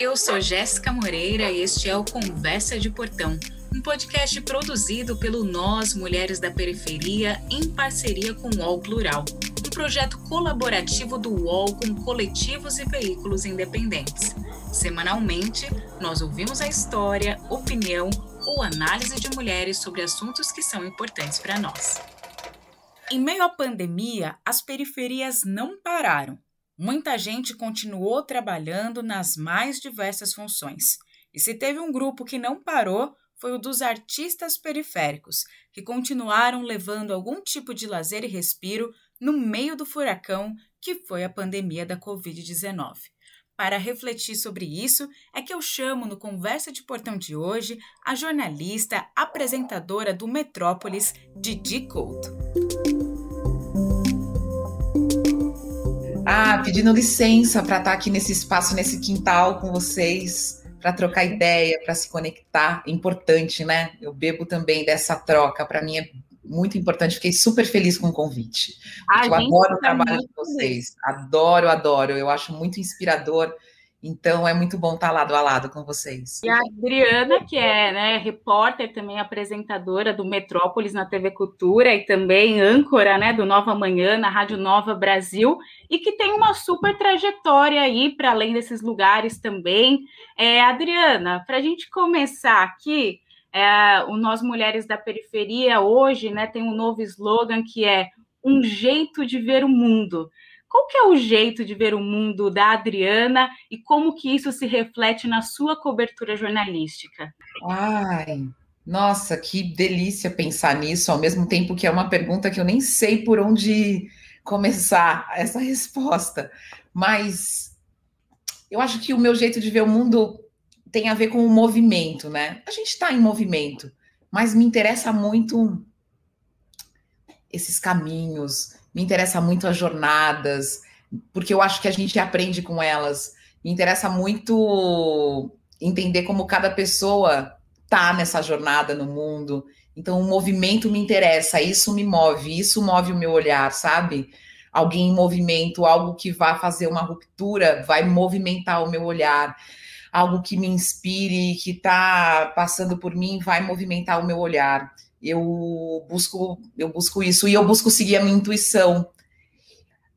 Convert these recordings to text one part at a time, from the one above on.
Eu sou Jéssica Moreira e este é o Conversa de Portão, um podcast produzido pelo Nós Mulheres da Periferia em parceria com o UOL Plural, um projeto colaborativo do UOL com coletivos e veículos independentes. Semanalmente, nós ouvimos a história, opinião ou análise de mulheres sobre assuntos que são importantes para nós. Em meio à pandemia, as periferias não pararam. Muita gente continuou trabalhando nas mais diversas funções. E se teve um grupo que não parou, foi o dos artistas periféricos, que continuaram levando algum tipo de lazer e respiro no meio do furacão que foi a pandemia da Covid-19. Para refletir sobre isso, é que eu chamo no Conversa de Portão de hoje a jornalista, apresentadora do Metrópolis, Didi Couto. Ah, pedindo licença para estar tá aqui nesse espaço, nesse quintal com vocês, para trocar ideia, para se conectar. É importante, né? Eu bebo também dessa troca. Para mim é muito importante. Fiquei super feliz com o convite. eu adoro o trabalho de vocês. Adoro, adoro. Eu acho muito inspirador. Então é muito bom estar lado a lado com vocês. E a Adriana, que é né, repórter, também apresentadora do Metrópolis na TV Cultura e também âncora né, do Nova Manhã na Rádio Nova Brasil, e que tem uma super trajetória aí para além desses lugares também. É, Adriana, para a gente começar aqui, é, o Nós Mulheres da Periferia hoje né, tem um novo slogan que é um jeito de ver o mundo. Qual que é o jeito de ver o mundo da Adriana e como que isso se reflete na sua cobertura jornalística? Ai, nossa, que delícia pensar nisso, ao mesmo tempo que é uma pergunta que eu nem sei por onde começar essa resposta. Mas eu acho que o meu jeito de ver o mundo tem a ver com o movimento, né? A gente está em movimento, mas me interessa muito esses caminhos, me interessa muito as jornadas, porque eu acho que a gente aprende com elas. Me interessa muito entender como cada pessoa tá nessa jornada no mundo. Então, o movimento me interessa, isso me move, isso move o meu olhar, sabe? Alguém em movimento, algo que vai fazer uma ruptura, vai movimentar o meu olhar algo que me inspire, que está passando por mim, vai movimentar o meu olhar. Eu busco, eu busco isso e eu busco seguir a minha intuição.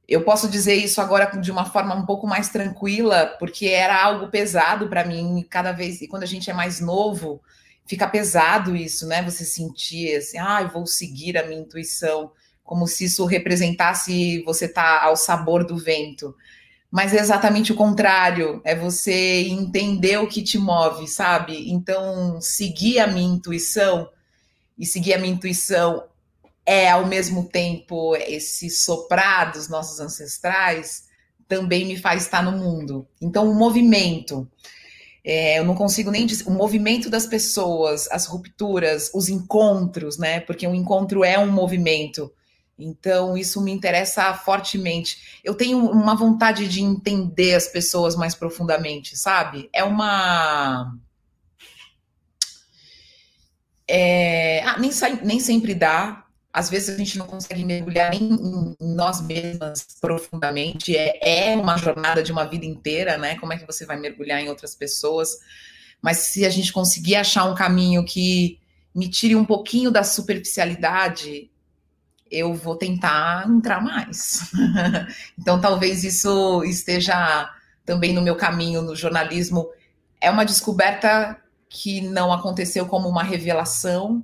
Eu posso dizer isso agora de uma forma um pouco mais tranquila, porque era algo pesado para mim cada vez. E quando a gente é mais novo, fica pesado isso, né? Você sentir assim, ah, eu vou seguir a minha intuição, como se isso representasse você tá ao sabor do vento mas é exatamente o contrário, é você entender o que te move, sabe? Então, seguir a minha intuição e seguir a minha intuição é ao mesmo tempo esse soprar dos nossos ancestrais também me faz estar no mundo. Então, o movimento, é, eu não consigo nem dizer, o movimento das pessoas, as rupturas, os encontros, né? Porque um encontro é um movimento. Então, isso me interessa fortemente. Eu tenho uma vontade de entender as pessoas mais profundamente, sabe? É uma. É... Ah, nem, nem sempre dá. Às vezes a gente não consegue mergulhar nem em nós mesmas profundamente. É, é uma jornada de uma vida inteira, né? Como é que você vai mergulhar em outras pessoas? Mas se a gente conseguir achar um caminho que me tire um pouquinho da superficialidade, eu vou tentar entrar mais. então, talvez isso esteja também no meu caminho no jornalismo. É uma descoberta que não aconteceu como uma revelação,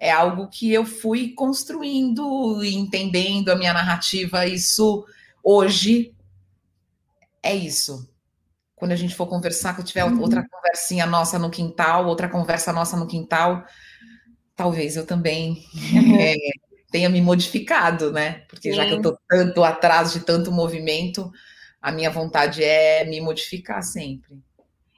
é algo que eu fui construindo e entendendo a minha narrativa. Isso hoje é isso. Quando a gente for conversar, que eu tiver uhum. outra conversinha nossa no quintal, outra conversa nossa no quintal, talvez eu também uhum. é, tenha me modificado, né? Porque Sim. já que eu estou tanto atrás de tanto movimento, a minha vontade é me modificar sempre.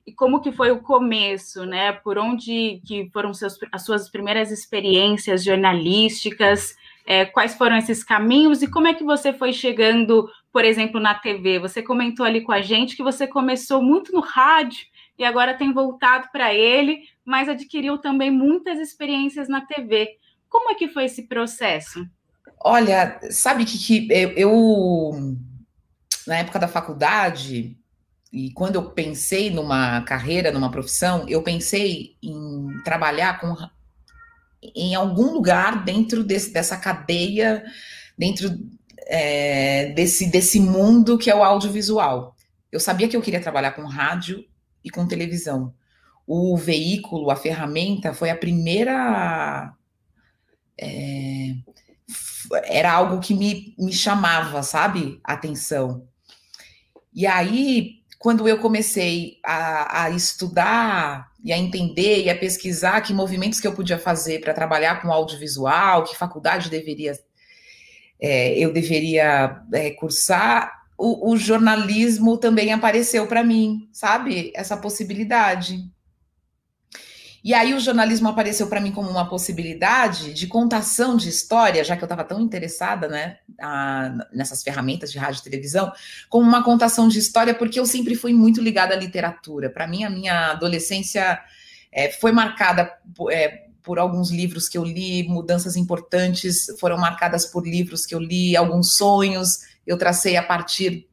E como que foi o começo, né? Por onde que foram seus, as suas primeiras experiências jornalísticas? É, quais foram esses caminhos e como é que você foi chegando, por exemplo, na TV? Você comentou ali com a gente que você começou muito no rádio e agora tem voltado para ele, mas adquiriu também muitas experiências na TV. Como é que foi esse processo? Olha, sabe que, que eu, eu, na época da faculdade, e quando eu pensei numa carreira, numa profissão, eu pensei em trabalhar com em algum lugar dentro desse, dessa cadeia, dentro é, desse, desse mundo que é o audiovisual. Eu sabia que eu queria trabalhar com rádio e com televisão. O veículo, a ferramenta, foi a primeira. É, era algo que me, me chamava, sabe? Atenção. E aí, quando eu comecei a, a, estudar e a entender e a pesquisar que movimentos que eu podia fazer para trabalhar com audiovisual, que faculdade deveria é, eu deveria é, cursar, o, o jornalismo também apareceu para mim, sabe? Essa possibilidade. E aí o jornalismo apareceu para mim como uma possibilidade de contação de história, já que eu estava tão interessada, né, a, nessas ferramentas de rádio e televisão, como uma contação de história, porque eu sempre fui muito ligada à literatura. Para mim, a minha adolescência é, foi marcada é, por alguns livros que eu li, mudanças importantes foram marcadas por livros que eu li, alguns sonhos eu tracei a partir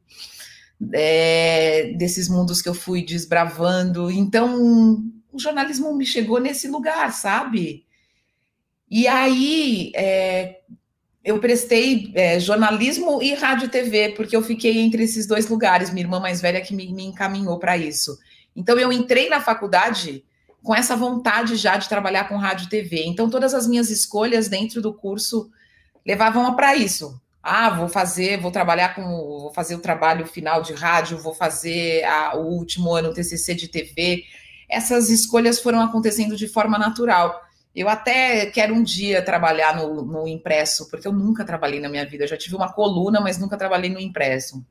é, desses mundos que eu fui desbravando. Então, o jornalismo me chegou nesse lugar, sabe? E aí é, eu prestei é, jornalismo e rádio e TV, porque eu fiquei entre esses dois lugares, minha irmã mais velha que me, me encaminhou para isso. Então eu entrei na faculdade com essa vontade já de trabalhar com rádio e TV. Então todas as minhas escolhas dentro do curso levavam para isso. Ah, vou fazer, vou trabalhar com, vou fazer o trabalho final de rádio, vou fazer a, o último ano TCC de TV essas escolhas foram acontecendo de forma natural. Eu até quero um dia trabalhar no, no, impresso, porque eu nunca trabalhei na minha vida. Eu já tive uma coluna, mas nunca trabalhei no impresso.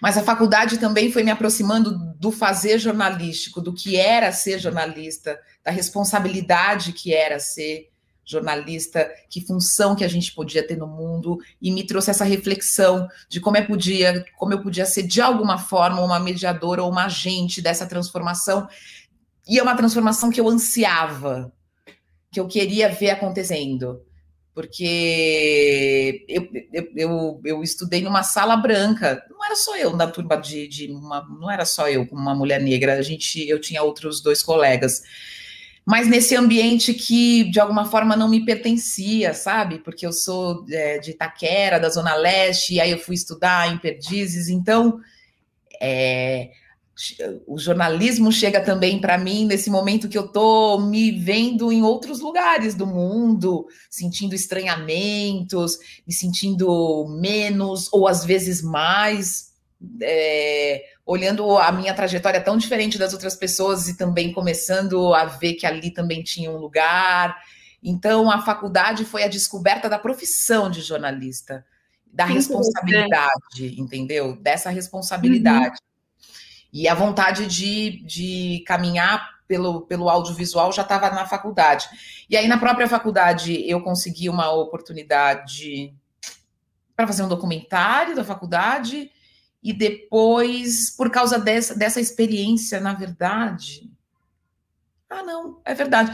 Mas a faculdade também foi me aproximando do fazer jornalístico, do que era ser jornalista, da responsabilidade que era ser jornalista, que função que a gente podia ter no mundo, e me trouxe essa reflexão de como eu podia, como eu podia ser de alguma forma uma mediadora ou uma agente dessa transformação. E é uma transformação que eu ansiava, que eu queria ver acontecendo. Porque eu, eu, eu, eu estudei numa sala branca, não era só eu na turma de, de uma, não era só eu como uma mulher negra, a gente, eu tinha outros dois colegas mas nesse ambiente que de alguma forma não me pertencia, sabe? Porque eu sou é, de Itaquera, da Zona Leste, e aí eu fui estudar em Perdizes, então é, o jornalismo chega também para mim nesse momento que eu tô me vendo em outros lugares do mundo, sentindo estranhamentos, me sentindo menos ou às vezes mais. É, olhando a minha trajetória tão diferente das outras pessoas e também começando a ver que ali também tinha um lugar. Então, a faculdade foi a descoberta da profissão de jornalista, da que responsabilidade, entendeu? Dessa responsabilidade. Uhum. E a vontade de, de caminhar pelo, pelo audiovisual já estava na faculdade. E aí, na própria faculdade, eu consegui uma oportunidade para fazer um documentário da faculdade e depois, por causa dessa, dessa experiência, na verdade. Ah, não, é verdade.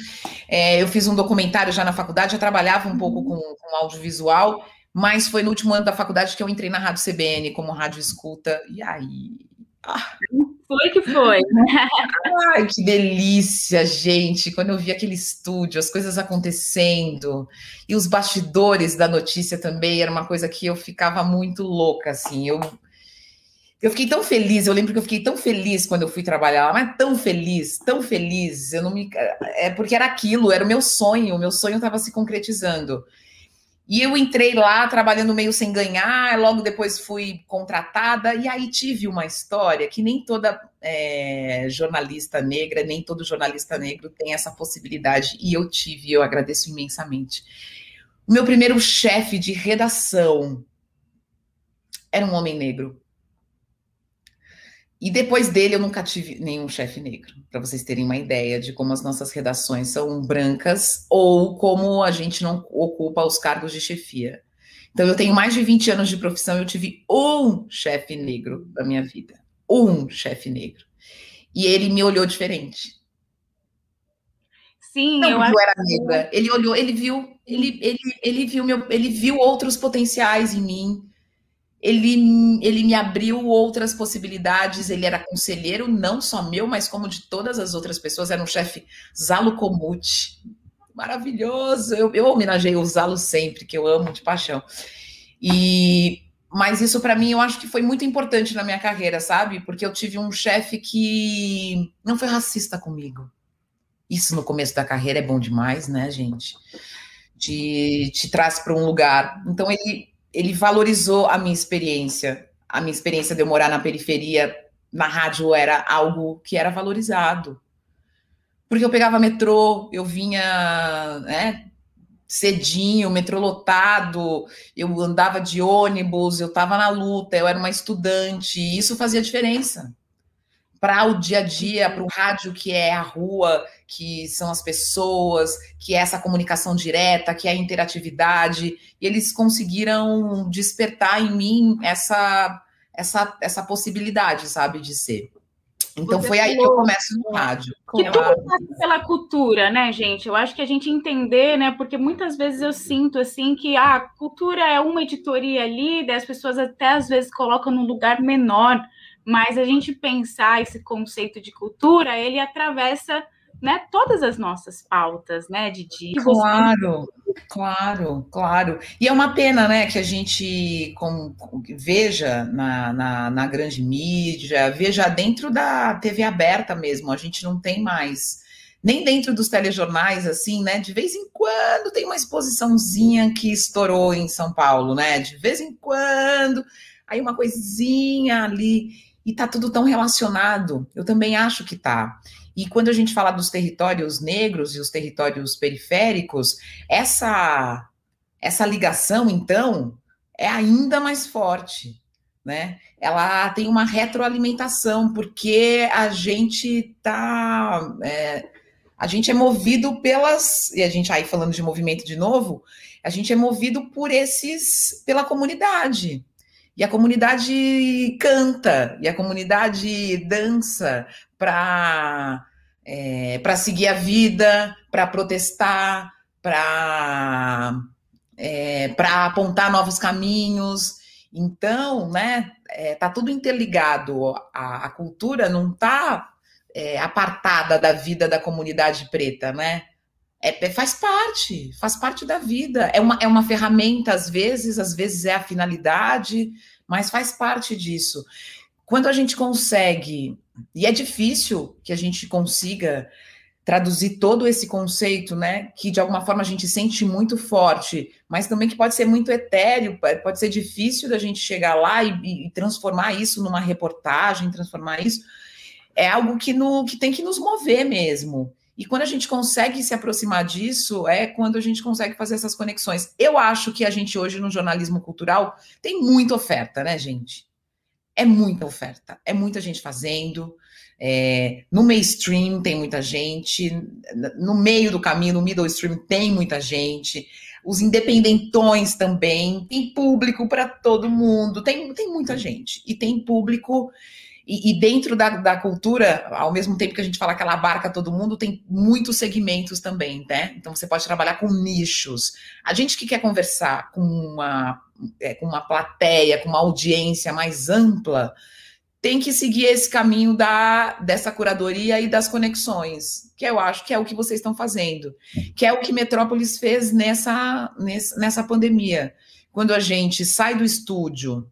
É, eu fiz um documentário já na faculdade, já trabalhava um pouco com, com audiovisual, mas foi no último ano da faculdade que eu entrei na Rádio CBN como rádio escuta, e aí. Ah. Foi que foi. Ai, que delícia, gente. Quando eu vi aquele estúdio, as coisas acontecendo, e os bastidores da notícia também, era uma coisa que eu ficava muito louca, assim. Eu eu fiquei tão feliz, eu lembro que eu fiquei tão feliz quando eu fui trabalhar lá, mas tão feliz, tão feliz. Eu não me. É porque era aquilo, era o meu sonho, o meu sonho estava se concretizando. E eu entrei lá trabalhando meio sem ganhar, logo depois fui contratada, e aí tive uma história que nem toda é, jornalista negra, nem todo jornalista negro tem essa possibilidade, e eu tive, eu agradeço imensamente. O meu primeiro chefe de redação era um homem negro. E depois dele, eu nunca tive nenhum chefe negro, para vocês terem uma ideia de como as nossas redações são brancas ou como a gente não ocupa os cargos de chefia. Então, eu tenho mais de 20 anos de profissão e eu tive um chefe negro da minha vida. Um chefe negro. E ele me olhou diferente. Sim, não, eu, eu era negra. Ele olhou, ele viu, ele, ele, ele viu meu, ele viu outros potenciais em mim ele, ele me abriu outras possibilidades. Ele era conselheiro, não só meu, mas como de todas as outras pessoas. Era um chefe Zalo Komuti, maravilhoso. Eu, eu homenageei o Zalo sempre, que eu amo de paixão. E mas isso para mim eu acho que foi muito importante na minha carreira, sabe? Porque eu tive um chefe que não foi racista comigo. Isso no começo da carreira é bom demais, né, gente? Te, te traz para um lugar. Então ele ele valorizou a minha experiência. A minha experiência de eu morar na periferia, na rádio, era algo que era valorizado. Porque eu pegava metrô, eu vinha né, cedinho, metrô lotado, eu andava de ônibus, eu estava na luta, eu era uma estudante, e isso fazia diferença para o dia a dia, para o rádio que é a rua, que são as pessoas, que é essa comunicação direta, que é a interatividade, e eles conseguiram despertar em mim essa essa essa possibilidade, sabe, de ser. Então Você foi aí que eu começo no rádio. Que tudo passa pela cultura, né, gente? Eu acho que a gente entender, né? Porque muitas vezes eu sinto assim que a cultura é uma editoria ali, as pessoas até às vezes colocam num lugar menor, mas a gente pensar esse conceito de cultura, ele atravessa né, todas as nossas pautas, né, Didi? Claro, claro, claro. E é uma pena, né, que a gente com, veja na, na, na, grande mídia, veja dentro da TV aberta mesmo, a gente não tem mais, nem dentro dos telejornais, assim, né, de vez em quando tem uma exposiçãozinha que estourou em São Paulo, né, de vez em quando, aí uma coisinha ali, e tá tudo tão relacionado, eu também acho que tá. E quando a gente fala dos territórios negros e os territórios periféricos, essa essa ligação, então, é ainda mais forte, né? Ela tem uma retroalimentação, porque a gente tá. É, a gente é movido pelas. E a gente aí falando de movimento de novo, a gente é movido por esses. pela comunidade. E a comunidade canta, e a comunidade dança para é, para seguir a vida, para protestar, para é, para apontar novos caminhos. Então, né, é, tá tudo interligado. A, a cultura não está é, apartada da vida da comunidade preta, né? É, é, faz parte, faz parte da vida. É uma, é uma ferramenta, às vezes, às vezes é a finalidade, mas faz parte disso. Quando a gente consegue, e é difícil que a gente consiga traduzir todo esse conceito, né, que de alguma forma a gente sente muito forte, mas também que pode ser muito etéreo, pode ser difícil da gente chegar lá e, e transformar isso numa reportagem, transformar isso, é algo que, no, que tem que nos mover mesmo. E quando a gente consegue se aproximar disso, é quando a gente consegue fazer essas conexões. Eu acho que a gente hoje no jornalismo cultural tem muita oferta, né, gente? É muita oferta, é muita gente fazendo. É, no mainstream tem muita gente, no meio do caminho, no middle stream tem muita gente, os independentões também, tem público para todo mundo, tem, tem muita gente, e tem público e, e, dentro da, da cultura, ao mesmo tempo que a gente fala que ela abarca todo mundo, tem muitos segmentos também, né? Então você pode trabalhar com nichos. A gente que quer conversar com uma, é, com uma plateia, com uma audiência mais ampla, tem que seguir esse caminho da, dessa curadoria e das conexões, que eu acho que é o que vocês estão fazendo, que é o que Metrópolis fez nessa, nessa, nessa pandemia. Quando a gente sai do estúdio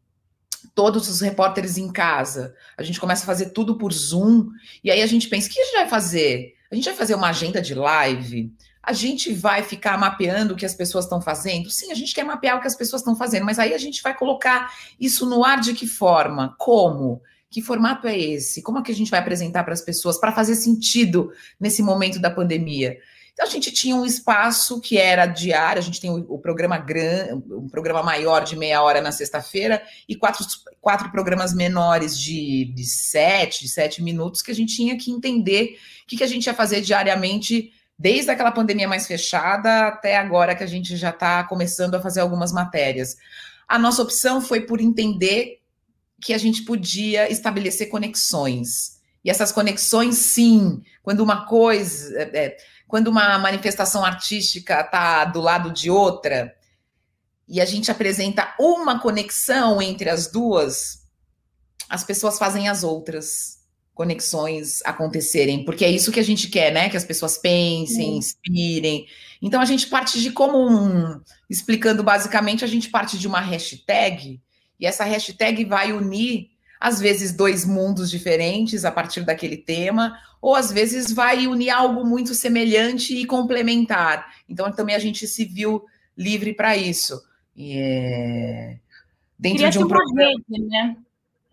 todos os repórteres em casa. A gente começa a fazer tudo por Zoom. E aí a gente pensa: o que a gente vai fazer? A gente vai fazer uma agenda de live? A gente vai ficar mapeando o que as pessoas estão fazendo? Sim, a gente quer mapear o que as pessoas estão fazendo, mas aí a gente vai colocar isso no ar de que forma? Como? Que formato é esse? Como é que a gente vai apresentar para as pessoas para fazer sentido nesse momento da pandemia? Então a gente tinha um espaço que era diário, a gente tem o, o programa grande, um programa maior de meia hora na sexta-feira e quatro, quatro programas menores de, de sete, sete minutos que a gente tinha que entender o que, que a gente ia fazer diariamente desde aquela pandemia mais fechada até agora que a gente já está começando a fazer algumas matérias. A nossa opção foi por entender que a gente podia estabelecer conexões. E essas conexões, sim, quando uma coisa. É, é quando uma manifestação artística está do lado de outra, e a gente apresenta uma conexão entre as duas, as pessoas fazem as outras conexões acontecerem, porque é isso que a gente quer, né? Que as pessoas pensem, inspirem. Então a gente parte de como explicando basicamente, a gente parte de uma hashtag, e essa hashtag vai unir às vezes dois mundos diferentes a partir daquele tema, ou às vezes vai unir algo muito semelhante e complementar. Então também a gente se viu livre para isso. E é... dentro Queria de um programa, rede, né?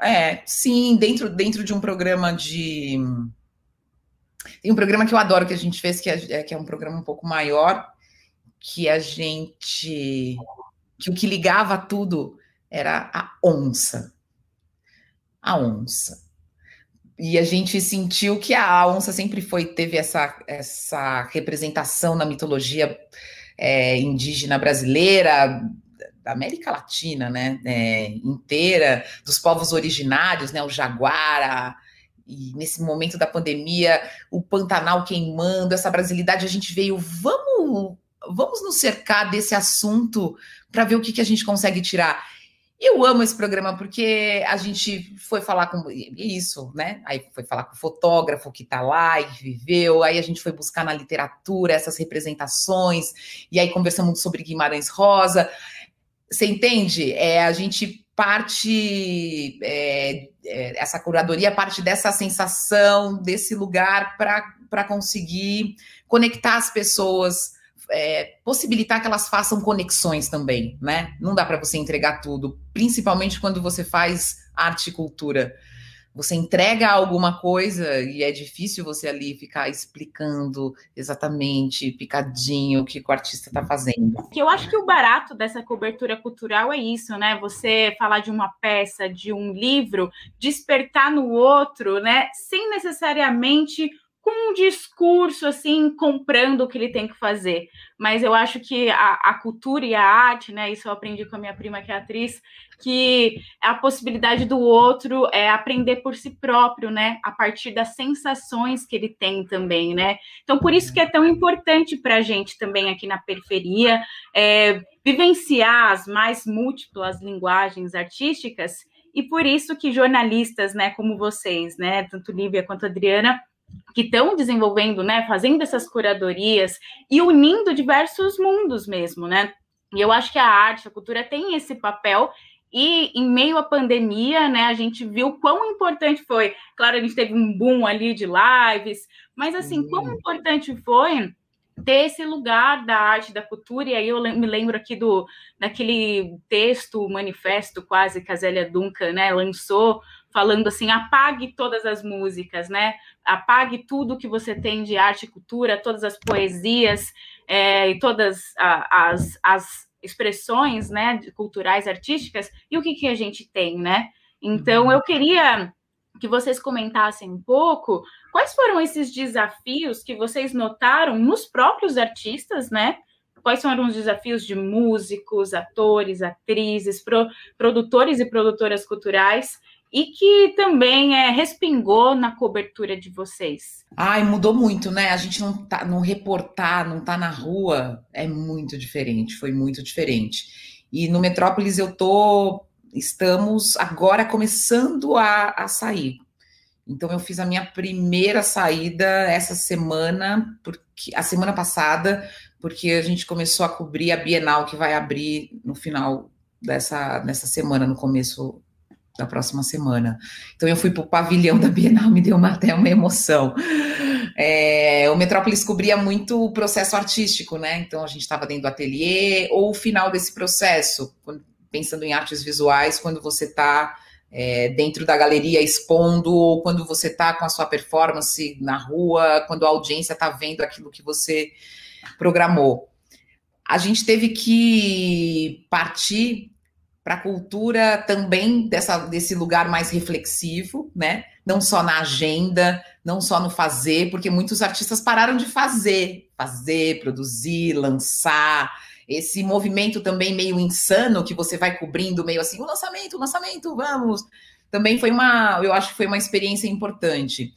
É, sim, dentro, dentro de um programa de. Tem um programa que eu adoro que a gente fez, que é, é, que é um programa um pouco maior, que a gente. que o que ligava tudo era a onça. A onça. E a gente sentiu que a onça sempre foi, teve essa, essa representação na mitologia é, indígena brasileira, da América Latina, né, é, inteira, dos povos originários, né, o jaguara, e nesse momento da pandemia, o Pantanal queimando, essa brasilidade, a gente veio, vamos, vamos nos cercar desse assunto para ver o que, que a gente consegue tirar. Eu amo esse programa porque a gente foi falar com isso, né? Aí foi falar com o fotógrafo que está lá e viveu, aí a gente foi buscar na literatura essas representações, e aí conversamos sobre Guimarães Rosa. Você entende? É, a gente parte, é, é, essa curadoria parte dessa sensação, desse lugar para conseguir conectar as pessoas, é, possibilitar que elas façam conexões também, né? Não dá para você entregar tudo, principalmente quando você faz arte e cultura você entrega alguma coisa e é difícil você ali ficar explicando exatamente, picadinho, o que o artista está fazendo. Eu acho que o barato dessa cobertura cultural é isso, né? Você falar de uma peça, de um livro, despertar no outro, né? Sem necessariamente com um discurso assim, comprando o que ele tem que fazer. Mas eu acho que a, a, cultura e a arte, né? Isso eu aprendi com a minha prima, que é atriz, que a possibilidade do outro é aprender por si próprio, né? A partir das sensações que ele tem também, né? Então, por isso que é tão importante para a gente também aqui na periferia é, vivenciar as mais múltiplas linguagens artísticas. E por isso que jornalistas, né, como vocês, né, tanto Lívia quanto Adriana, que estão desenvolvendo, né, fazendo essas curadorias e unindo diversos mundos mesmo, né? E eu acho que a arte, a cultura tem esse papel e em meio à pandemia, né, a gente viu quão importante foi. Claro, a gente teve um boom ali de lives, mas assim, uhum. quão importante foi ter esse lugar da arte, da cultura, e aí eu me lembro aqui do daquele texto, manifesto quase que a Zélia Duncan, né, lançou falando assim, apague todas as músicas, né? Apague tudo que você tem de arte e cultura, todas as poesias é, e todas as, as expressões, né, culturais, artísticas. E o que, que a gente tem, né? Então, uhum. eu queria que vocês comentassem um pouco quais foram esses desafios que vocês notaram nos próprios artistas, né? Quais foram os desafios de músicos, atores, atrizes, pro, produtores e produtoras culturais e que também é, respingou na cobertura de vocês? Ai, mudou muito, né? A gente não tá, não reportar, não tá na rua, é muito diferente, foi muito diferente. E no Metrópolis eu tô, estamos agora começando a, a sair. Então eu fiz a minha primeira saída essa semana, porque a semana passada, porque a gente começou a cobrir a Bienal que vai abrir no final dessa, dessa semana, no começo da próxima semana. Então eu fui para o pavilhão da Bienal, me deu uma, até uma emoção. É, o Metrópolis cobria muito o processo artístico, né? Então a gente estava dentro do ateliê ou o final desse processo, pensando em artes visuais, quando você está é, dentro da galeria expondo, ou quando você está com a sua performance na rua, quando a audiência está vendo aquilo que você programou. A gente teve que partir para a cultura também dessa, desse lugar mais reflexivo, né? Não só na agenda, não só no fazer, porque muitos artistas pararam de fazer, fazer, produzir, lançar. Esse movimento também meio insano que você vai cobrindo, meio assim, o lançamento, o lançamento, vamos. Também foi uma, eu acho que foi uma experiência importante.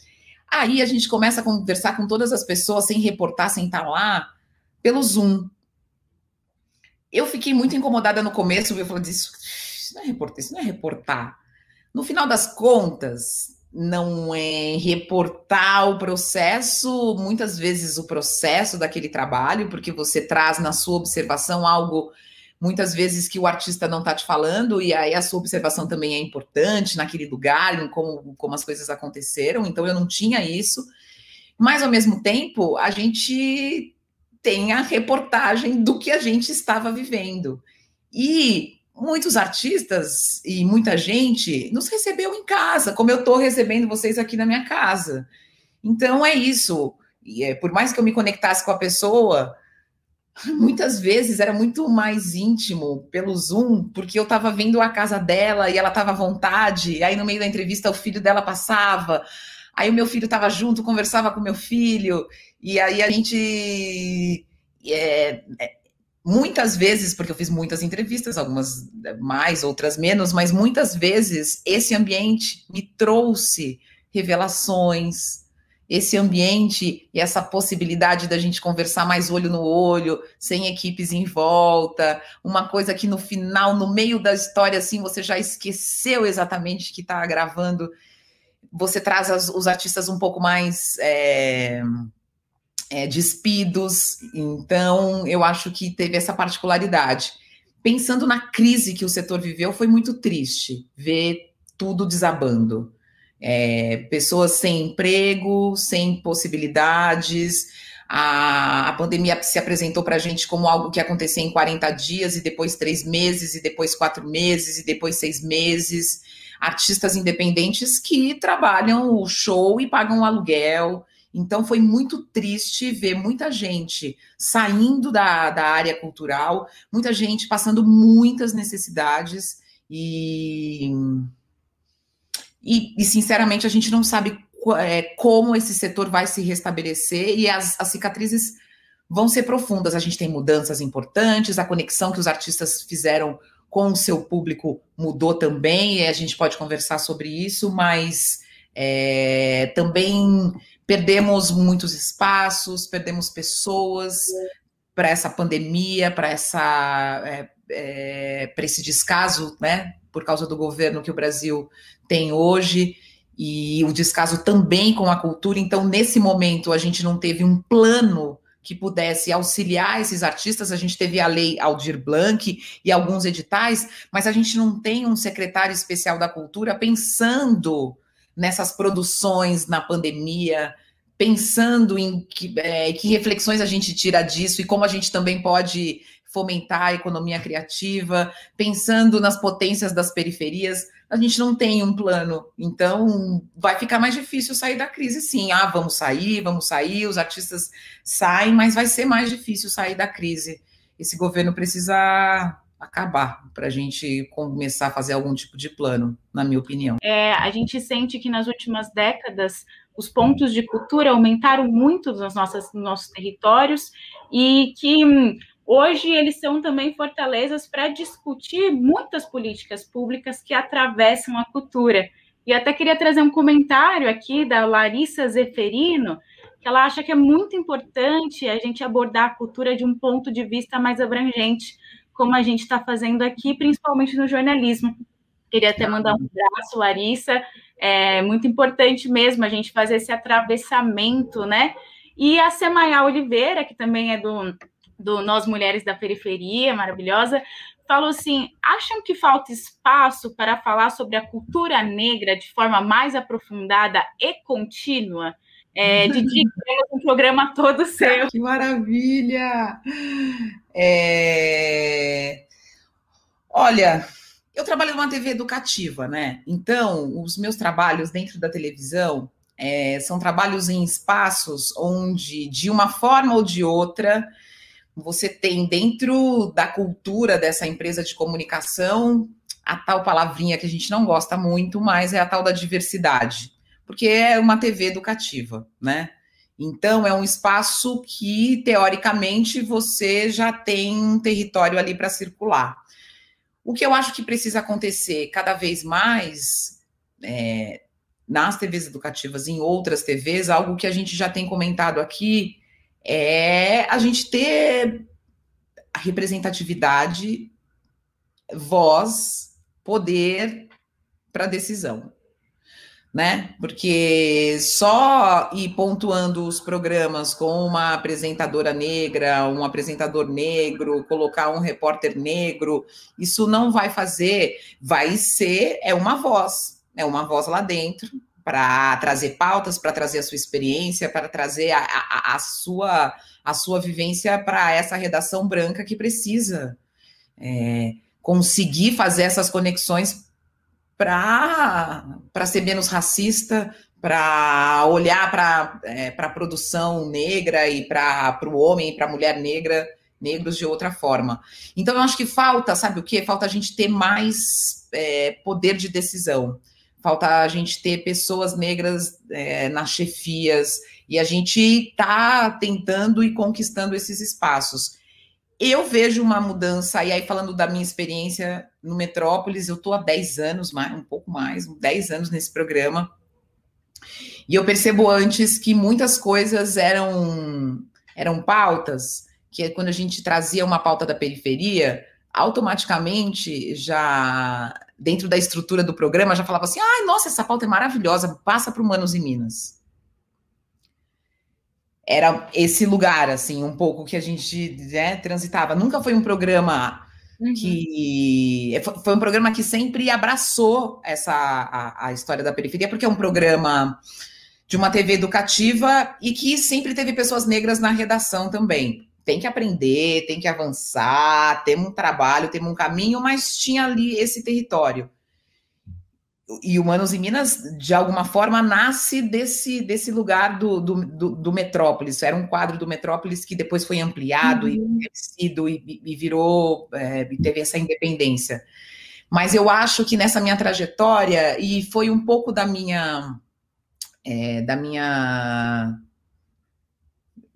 Aí a gente começa a conversar com todas as pessoas sem reportar, sem estar lá, pelo Zoom. Eu fiquei muito incomodada no começo, eu falei, isso, não é reportar, isso não é reportar. No final das contas, não é reportar o processo, muitas vezes o processo daquele trabalho, porque você traz na sua observação algo muitas vezes que o artista não está te falando, e aí a sua observação também é importante naquele lugar, em como, como as coisas aconteceram, então eu não tinha isso. Mas, ao mesmo tempo, a gente tem a reportagem do que a gente estava vivendo. E muitos artistas e muita gente nos recebeu em casa, como eu estou recebendo vocês aqui na minha casa. Então, é isso. E é, por mais que eu me conectasse com a pessoa, muitas vezes era muito mais íntimo pelo Zoom, porque eu estava vendo a casa dela e ela estava à vontade. Aí no meio da entrevista o filho dela passava, aí o meu filho estava junto, conversava com meu filho, e aí a gente é, é, muitas vezes, porque eu fiz muitas entrevistas, algumas mais, outras menos, mas muitas vezes esse ambiente me trouxe revelações, esse ambiente e essa possibilidade da gente conversar mais olho no olho, sem equipes em volta, uma coisa que no final, no meio da história, assim, você já esqueceu exatamente que está gravando, você traz as, os artistas um pouco mais é, é, despidos, então eu acho que teve essa particularidade. Pensando na crise que o setor viveu, foi muito triste ver tudo desabando é, pessoas sem emprego, sem possibilidades. A, a pandemia se apresentou para a gente como algo que acontecia em 40 dias, e depois três meses, e depois quatro meses, e depois seis meses. Artistas independentes que trabalham o show e pagam o aluguel. Então foi muito triste ver muita gente saindo da, da área cultural, muita gente passando muitas necessidades e e, e, sinceramente, a gente não sabe é, como esse setor vai se restabelecer e as, as cicatrizes vão ser profundas. A gente tem mudanças importantes, a conexão que os artistas fizeram com o seu público mudou também, e a gente pode conversar sobre isso, mas é, também perdemos muitos espaços, perdemos pessoas para essa pandemia, para essa é, é, para esse descaso, né, por causa do governo que o Brasil tem hoje e o descaso também com a cultura. Então, nesse momento, a gente não teve um plano que pudesse auxiliar esses artistas. A gente teve a lei Aldir Blanc e alguns editais, mas a gente não tem um secretário especial da cultura pensando nessas produções na pandemia, pensando em que, é, que reflexões a gente tira disso e como a gente também pode fomentar a economia criativa, pensando nas potências das periferias a gente não tem um plano. Então, vai ficar mais difícil sair da crise, sim. Ah, vamos sair, vamos sair, os artistas saem, mas vai ser mais difícil sair da crise. Esse governo precisa acabar para a gente começar a fazer algum tipo de plano, na minha opinião. É, a gente sente que nas últimas décadas os pontos de cultura aumentaram muito nos, nossas, nos nossos territórios e que Hoje, eles são também fortalezas para discutir muitas políticas públicas que atravessam a cultura. E até queria trazer um comentário aqui da Larissa Zeferino, que ela acha que é muito importante a gente abordar a cultura de um ponto de vista mais abrangente, como a gente está fazendo aqui, principalmente no jornalismo. Queria até mandar um abraço, Larissa. É muito importante mesmo a gente fazer esse atravessamento, né? E a Semaia Oliveira, que também é do do Nós Mulheres da Periferia, maravilhosa, falou assim: acham que falta espaço para falar sobre a cultura negra de forma mais aprofundada e contínua? É, Didi, um programa todo seu. Que maravilha! É... Olha, eu trabalho numa TV educativa, né? Então, os meus trabalhos dentro da televisão é, são trabalhos em espaços onde, de uma forma ou de outra, você tem dentro da cultura dessa empresa de comunicação a tal palavrinha que a gente não gosta muito, mas é a tal da diversidade, porque é uma TV educativa, né? Então, é um espaço que, teoricamente, você já tem um território ali para circular. O que eu acho que precisa acontecer cada vez mais é, nas TVs educativas, em outras TVs, algo que a gente já tem comentado aqui, é a gente ter representatividade, voz, poder para decisão né? Porque só ir pontuando os programas com uma apresentadora negra, um apresentador negro, colocar um repórter negro, isso não vai fazer, vai ser é uma voz, é uma voz lá dentro para trazer pautas, para trazer a sua experiência, para trazer a, a, a, sua a sua vivência para essa redação branca que precisa é, conseguir fazer essas conexões para ser menos racista, para olhar para é, a produção negra e para o homem e para a mulher negra, negros de outra forma. Então, eu acho que falta, sabe o que? Falta a gente ter mais é, poder de decisão. Falta a gente ter pessoas negras é, nas chefias, e a gente está tentando e conquistando esses espaços. Eu vejo uma mudança, e aí falando da minha experiência no Metrópolis, eu estou há 10 anos, mais, um pouco mais, 10 anos nesse programa, e eu percebo antes que muitas coisas eram, eram pautas, que é quando a gente trazia uma pauta da periferia, automaticamente já dentro da estrutura do programa já falava assim: ai, nossa, essa pauta é maravilhosa, passa para Humanos e Minas era esse lugar, assim, um pouco que a gente né, transitava. Nunca foi um programa uhum. que. Foi um programa que sempre abraçou essa a, a, história da periferia, porque é um programa de uma TV educativa e que sempre teve pessoas negras na redação também. Tem que aprender, tem que avançar, tem um trabalho, tem um caminho, mas tinha ali esse território e Humanos em Minas, de alguma forma, nasce desse, desse lugar do, do, do, do Metrópolis. Era um quadro do Metrópolis que depois foi ampliado uhum. e crescido e, e virou, é, teve essa independência. Mas eu acho que nessa minha trajetória, e foi um pouco da minha. É, da minha.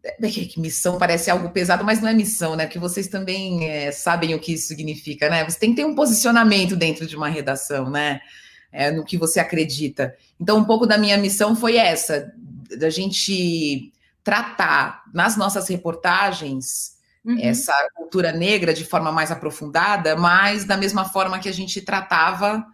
É, que missão parece algo pesado, mas não é missão, né? Porque vocês também é, sabem o que isso significa, né? Você tem que ter um posicionamento dentro de uma redação, né? é, no que você acredita. Então, um pouco da minha missão foi essa, da gente tratar nas nossas reportagens uhum. essa cultura negra de forma mais aprofundada, mas da mesma forma que a gente tratava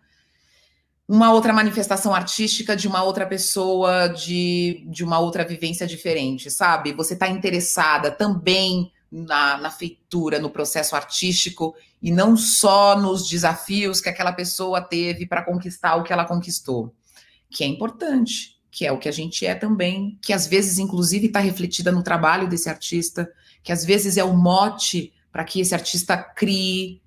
uma outra manifestação artística de uma outra pessoa, de, de uma outra vivência diferente, sabe? Você está interessada também na, na feitura, no processo artístico e não só nos desafios que aquela pessoa teve para conquistar o que ela conquistou, que é importante, que é o que a gente é também, que às vezes, inclusive, está refletida no trabalho desse artista, que às vezes é o mote para que esse artista crie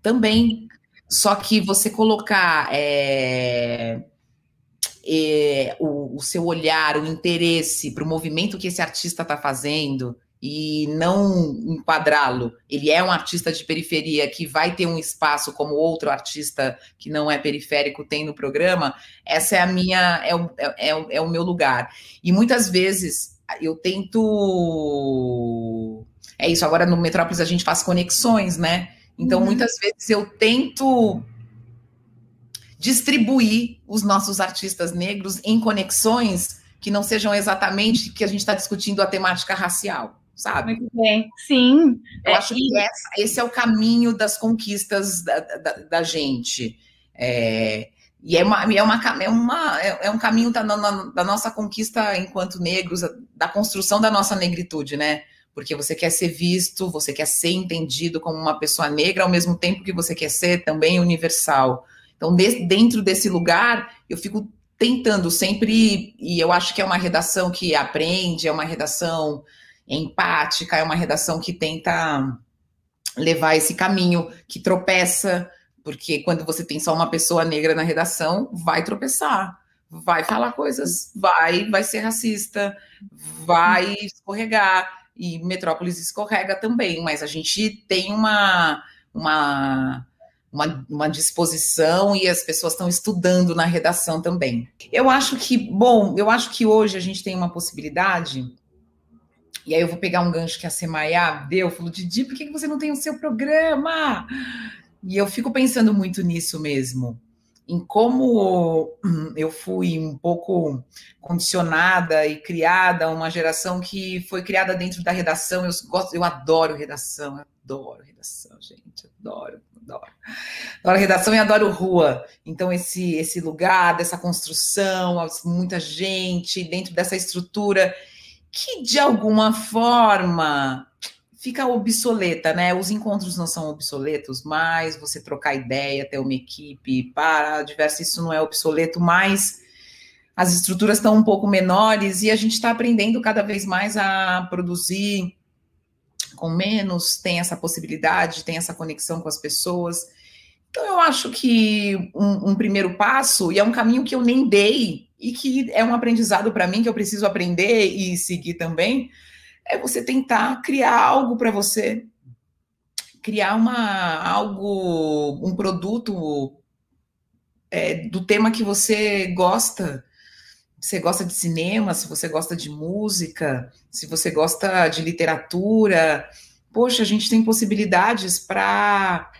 também. Só que você colocar é, é, o, o seu olhar, o interesse para o movimento que esse artista está fazendo, e não enquadrá-lo. Ele é um artista de periferia que vai ter um espaço como outro artista que não é periférico tem no programa. Essa é a minha é o, é, é, é o meu lugar. E muitas vezes eu tento é isso. Agora no Metrópolis a gente faz conexões, né? Então uhum. muitas vezes eu tento distribuir os nossos artistas negros em conexões que não sejam exatamente que a gente está discutindo a temática racial sabe? Muito bem, sim. Eu é, acho que essa, esse é o caminho das conquistas da, da, da gente. É, e é, uma, é, uma, é, uma, é, um caminho da, da nossa conquista enquanto negros, da construção da nossa negritude, né? Porque você quer ser visto, você quer ser entendido como uma pessoa negra, ao mesmo tempo que você quer ser também universal. Então, de, dentro desse lugar, eu fico tentando sempre, e eu acho que é uma redação que aprende, é uma redação empática, é uma redação que tenta levar esse caminho, que tropeça, porque quando você tem só uma pessoa negra na redação, vai tropeçar, vai falar coisas, vai, vai ser racista, vai escorregar, e Metrópolis escorrega também, mas a gente tem uma, uma, uma, uma disposição e as pessoas estão estudando na redação também. Eu acho que, bom, eu acho que hoje a gente tem uma possibilidade e aí eu vou pegar um gancho que a Semaia deu, falou, Didi, por que você não tem o seu programa? E eu fico pensando muito nisso mesmo, em como eu fui um pouco condicionada e criada uma geração que foi criada dentro da redação. Eu gosto, eu adoro redação, adoro redação, gente, adoro, adoro. Adoro redação e adoro rua. Então, esse, esse lugar dessa construção, muita gente dentro dessa estrutura que, de alguma forma, fica obsoleta, né? Os encontros não são obsoletos mais, você trocar ideia, ter uma equipe para diversos, isso não é obsoleto, mas as estruturas estão um pouco menores e a gente está aprendendo cada vez mais a produzir com menos, tem essa possibilidade, tem essa conexão com as pessoas. Então, eu acho que um, um primeiro passo, e é um caminho que eu nem dei, e que é um aprendizado para mim, que eu preciso aprender e seguir também, é você tentar criar algo para você, criar uma, algo, um produto é, do tema que você gosta, você gosta de cinema, se você gosta de música, se você gosta de literatura, poxa, a gente tem possibilidades para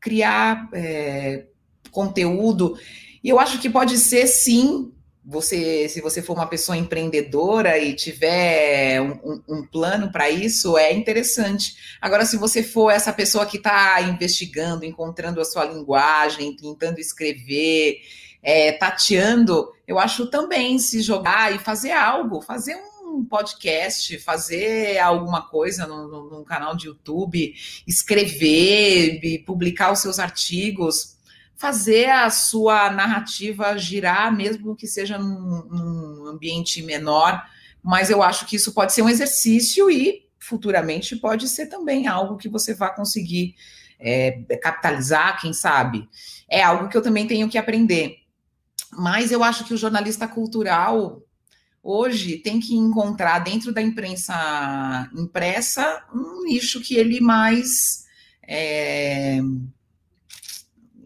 criar é, conteúdo. E eu acho que pode ser sim. Você, se você for uma pessoa empreendedora e tiver um, um, um plano para isso, é interessante. Agora, se você for essa pessoa que está investigando, encontrando a sua linguagem, tentando escrever, é, tateando, eu acho também se jogar e fazer algo, fazer um podcast, fazer alguma coisa num, canal de YouTube, escrever, publicar os seus artigos, fazer a sua narrativa girar, mesmo que seja num, num ambiente menor, mas eu acho que isso pode ser um exercício e futuramente pode ser também algo que você vai conseguir é, capitalizar, quem sabe. É algo que eu também tenho que aprender. Mas eu acho que o jornalista cultural hoje tem que encontrar dentro da imprensa impressa um nicho que ele mais é,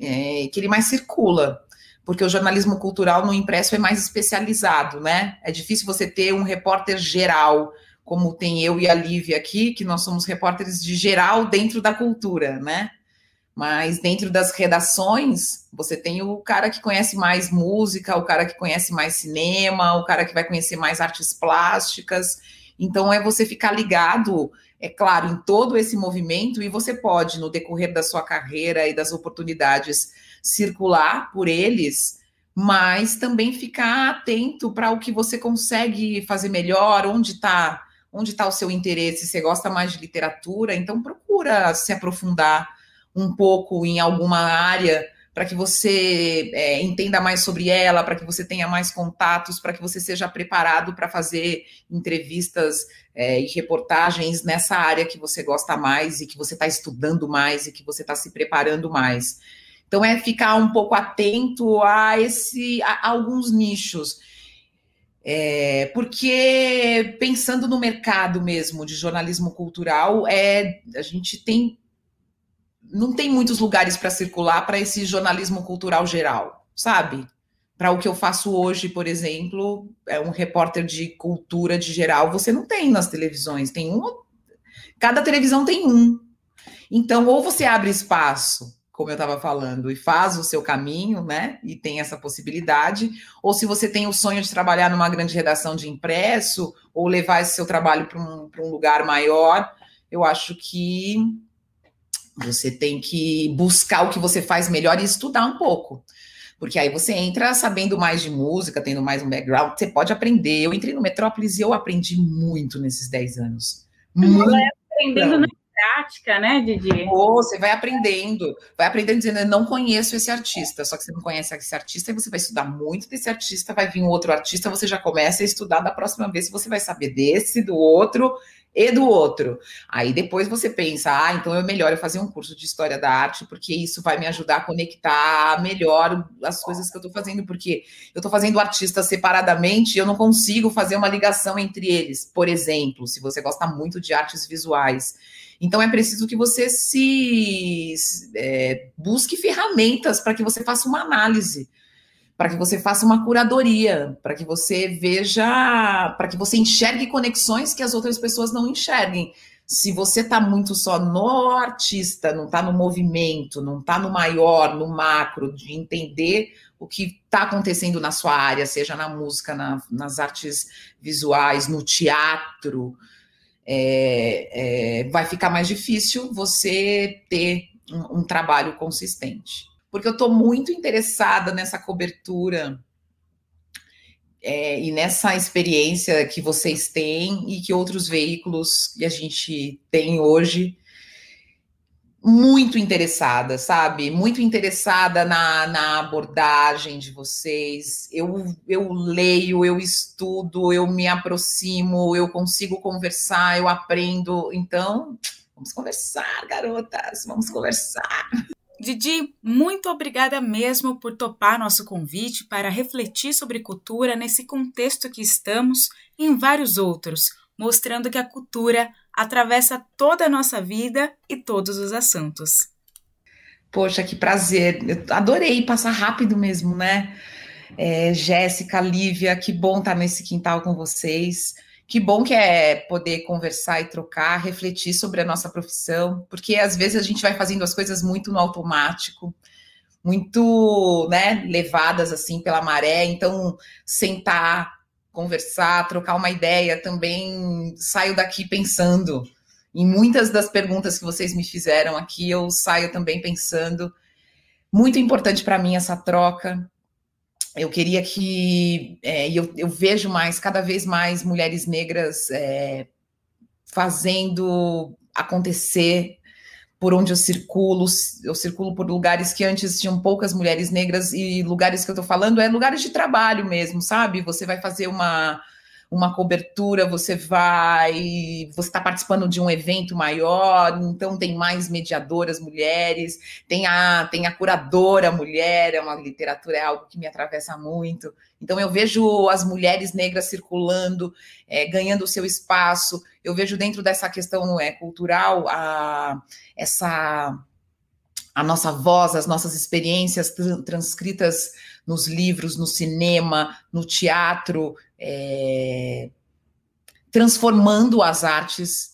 é, que ele mais circula, porque o jornalismo cultural no impresso é mais especializado, né? É difícil você ter um repórter geral, como tem eu e a Lívia aqui, que nós somos repórteres de geral dentro da cultura, né? Mas dentro das redações, você tem o cara que conhece mais música, o cara que conhece mais cinema, o cara que vai conhecer mais artes plásticas. Então, é você ficar ligado, é claro, em todo esse movimento, e você pode, no decorrer da sua carreira e das oportunidades, circular por eles, mas também ficar atento para o que você consegue fazer melhor, onde está onde está o seu interesse, você gosta mais de literatura, então procura se aprofundar um pouco em alguma área para que você é, entenda mais sobre ela, para que você tenha mais contatos, para que você seja preparado para fazer entrevistas é, e reportagens nessa área que você gosta mais e que você está estudando mais e que você está se preparando mais. Então é ficar um pouco atento a esse a, alguns nichos. É, porque pensando no mercado mesmo de jornalismo cultural, é, a gente tem não tem muitos lugares para circular para esse jornalismo cultural geral, sabe? Para o que eu faço hoje, por exemplo, é um repórter de cultura de geral, você não tem nas televisões, tem um. Cada televisão tem um. Então, ou você abre espaço, como eu estava falando, e faz o seu caminho, né? E tem essa possibilidade, ou se você tem o sonho de trabalhar numa grande redação de impresso, ou levar esse seu trabalho para um, um lugar maior, eu acho que você tem que buscar o que você faz melhor e estudar um pouco. Porque aí você entra sabendo mais de música, tendo mais um background, você pode aprender. Eu entrei no Metrópolis e eu aprendi muito nesses 10 anos. Muito. Aprendendo na prática, né, Didi? Oh, você vai aprendendo, vai aprendendo dizendo, eu não conheço esse artista, só que você não conhece esse artista, e você vai estudar muito desse artista, vai vir um outro artista, você já começa a estudar da próxima vez, você vai saber desse, do outro, e do outro. Aí depois você pensa, ah, então é melhor eu fazer um curso de história da arte, porque isso vai me ajudar a conectar melhor as coisas que eu estou fazendo, porque eu estou fazendo artistas separadamente e eu não consigo fazer uma ligação entre eles. Por exemplo, se você gosta muito de artes visuais. Então é preciso que você se é, busque ferramentas para que você faça uma análise para que você faça uma curadoria, para que você veja, para que você enxergue conexões que as outras pessoas não enxerguem. Se você está muito só no artista, não está no movimento, não está no maior, no macro, de entender o que está acontecendo na sua área, seja na música, na, nas artes visuais, no teatro, é, é, vai ficar mais difícil você ter um, um trabalho consistente. Porque eu estou muito interessada nessa cobertura é, e nessa experiência que vocês têm e que outros veículos que a gente tem hoje muito interessada, sabe? Muito interessada na, na abordagem de vocês. Eu, eu leio, eu estudo, eu me aproximo, eu consigo conversar, eu aprendo. Então, vamos conversar, garotas, vamos conversar. Didi, muito obrigada mesmo por topar nosso convite para refletir sobre cultura nesse contexto que estamos e em vários outros, mostrando que a cultura atravessa toda a nossa vida e todos os assuntos. Poxa, que prazer. Eu adorei passar rápido mesmo, né? É, Jéssica, Lívia, que bom estar nesse quintal com vocês. Que bom que é poder conversar e trocar, refletir sobre a nossa profissão, porque às vezes a gente vai fazendo as coisas muito no automático, muito, né, levadas assim pela maré. Então, sentar, conversar, trocar uma ideia, também saio daqui pensando. Em muitas das perguntas que vocês me fizeram aqui, eu saio também pensando. Muito importante para mim essa troca. Eu queria que. É, eu, eu, vejo mais, cada vez mais mulheres negras é, fazendo acontecer por onde eu circulo, eu circulo por lugares que antes tinham poucas mulheres negras e lugares que eu estou falando é lugares de trabalho mesmo, sabe? Você vai fazer uma uma cobertura, você vai, você está participando de um evento maior, então tem mais mediadoras mulheres, tem a, tem a curadora mulher, é uma literatura, é algo que me atravessa muito. Então eu vejo as mulheres negras circulando, é, ganhando o seu espaço. Eu vejo dentro dessa questão é, cultural a, essa a nossa voz, as nossas experiências transcritas nos livros, no cinema, no teatro, é, transformando as artes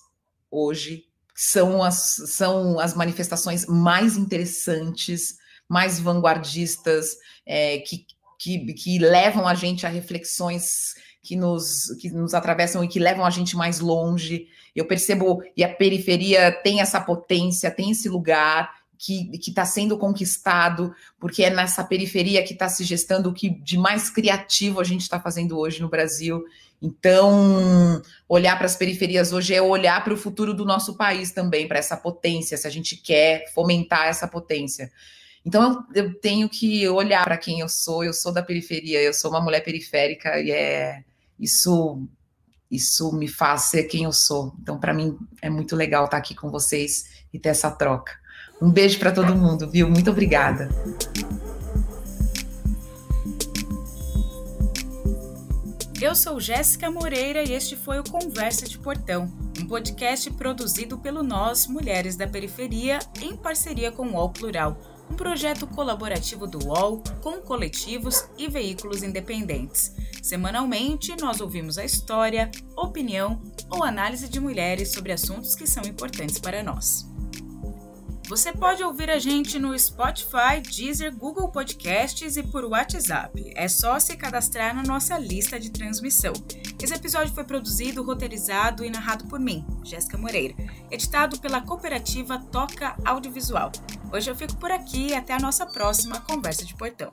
hoje, são as, são as manifestações mais interessantes, mais vanguardistas, é, que, que, que levam a gente a reflexões que nos, que nos atravessam e que levam a gente mais longe. Eu percebo, e a periferia tem essa potência, tem esse lugar, que está sendo conquistado, porque é nessa periferia que está se gestando o que de mais criativo a gente está fazendo hoje no Brasil. Então, olhar para as periferias hoje é olhar para o futuro do nosso país também, para essa potência, se a gente quer fomentar essa potência. Então, eu, eu tenho que olhar para quem eu sou, eu sou da periferia, eu sou uma mulher periférica e é isso isso me faz ser quem eu sou. Então, para mim, é muito legal estar aqui com vocês e ter essa troca. Um beijo para todo mundo, viu? Muito obrigada. Eu sou Jéssica Moreira e este foi o Conversa de Portão, um podcast produzido pelo Nós, Mulheres da Periferia, em parceria com o UOL Plural, um projeto colaborativo do UOL com coletivos e veículos independentes. Semanalmente, nós ouvimos a história, opinião ou análise de mulheres sobre assuntos que são importantes para nós. Você pode ouvir a gente no Spotify, Deezer, Google Podcasts e por WhatsApp. É só se cadastrar na nossa lista de transmissão. Esse episódio foi produzido, roteirizado e narrado por mim, Jéssica Moreira, editado pela cooperativa Toca Audiovisual. Hoje eu fico por aqui e até a nossa próxima conversa de portão.